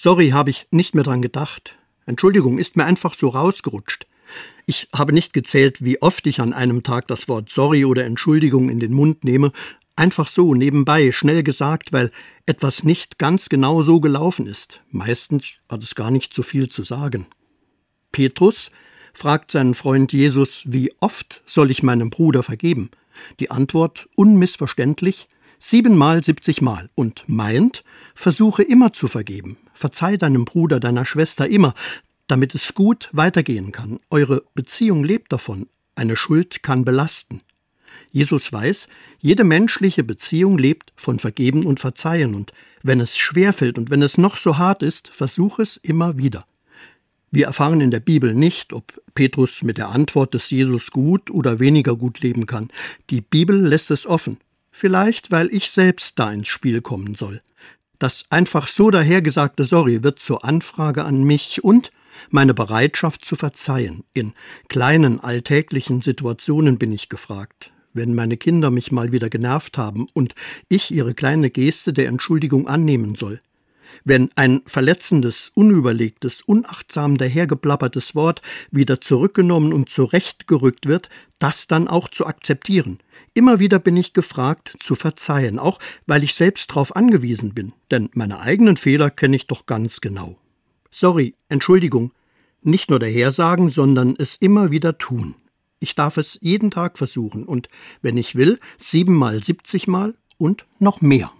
Sorry, habe ich nicht mehr dran gedacht. Entschuldigung, ist mir einfach so rausgerutscht. Ich habe nicht gezählt, wie oft ich an einem Tag das Wort sorry oder Entschuldigung in den Mund nehme, einfach so, nebenbei, schnell gesagt, weil etwas nicht ganz genau so gelaufen ist. Meistens hat es gar nicht so viel zu sagen. Petrus fragt seinen Freund Jesus, wie oft soll ich meinem Bruder vergeben? Die Antwort unmissverständlich siebenmal, siebzigmal und meint, versuche immer zu vergeben. Verzeih deinem Bruder, deiner Schwester immer, damit es gut weitergehen kann. Eure Beziehung lebt davon. Eine Schuld kann belasten. Jesus weiß, jede menschliche Beziehung lebt von Vergeben und Verzeihen, und wenn es schwerfällt und wenn es noch so hart ist, versuch es immer wieder. Wir erfahren in der Bibel nicht, ob Petrus mit der Antwort des Jesus gut oder weniger gut leben kann. Die Bibel lässt es offen. Vielleicht, weil ich selbst da ins Spiel kommen soll. Das einfach so dahergesagte Sorry wird zur Anfrage an mich und meine Bereitschaft zu verzeihen. In kleinen alltäglichen Situationen bin ich gefragt. Wenn meine Kinder mich mal wieder genervt haben und ich ihre kleine Geste der Entschuldigung annehmen soll. Wenn ein verletzendes, unüberlegtes, unachtsam dahergeplappertes Wort wieder zurückgenommen und zurechtgerückt wird, das dann auch zu akzeptieren. Immer wieder bin ich gefragt, zu verzeihen, auch weil ich selbst darauf angewiesen bin, denn meine eigenen Fehler kenne ich doch ganz genau. Sorry, Entschuldigung, nicht nur dahersagen, sondern es immer wieder tun. Ich darf es jeden Tag versuchen und, wenn ich will, siebenmal, siebzigmal und noch mehr.